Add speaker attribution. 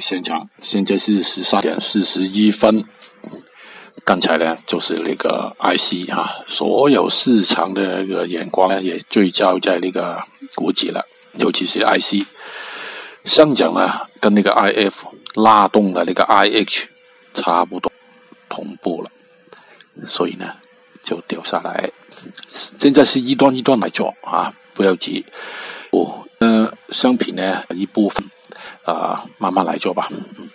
Speaker 1: 现场，现在是十三点四十一分。刚才呢，就是那个 IC 哈，所有市场的那个眼光呢，也聚焦在那个股指了，尤其是 IC 上涨呢，跟那个 IF 拉动的那个 IH 差不多同步了，所以呢，就掉下来。现在是一段一段来做啊，不要急。哦，那，商品呢一部分啊，慢慢来做吧。嗯。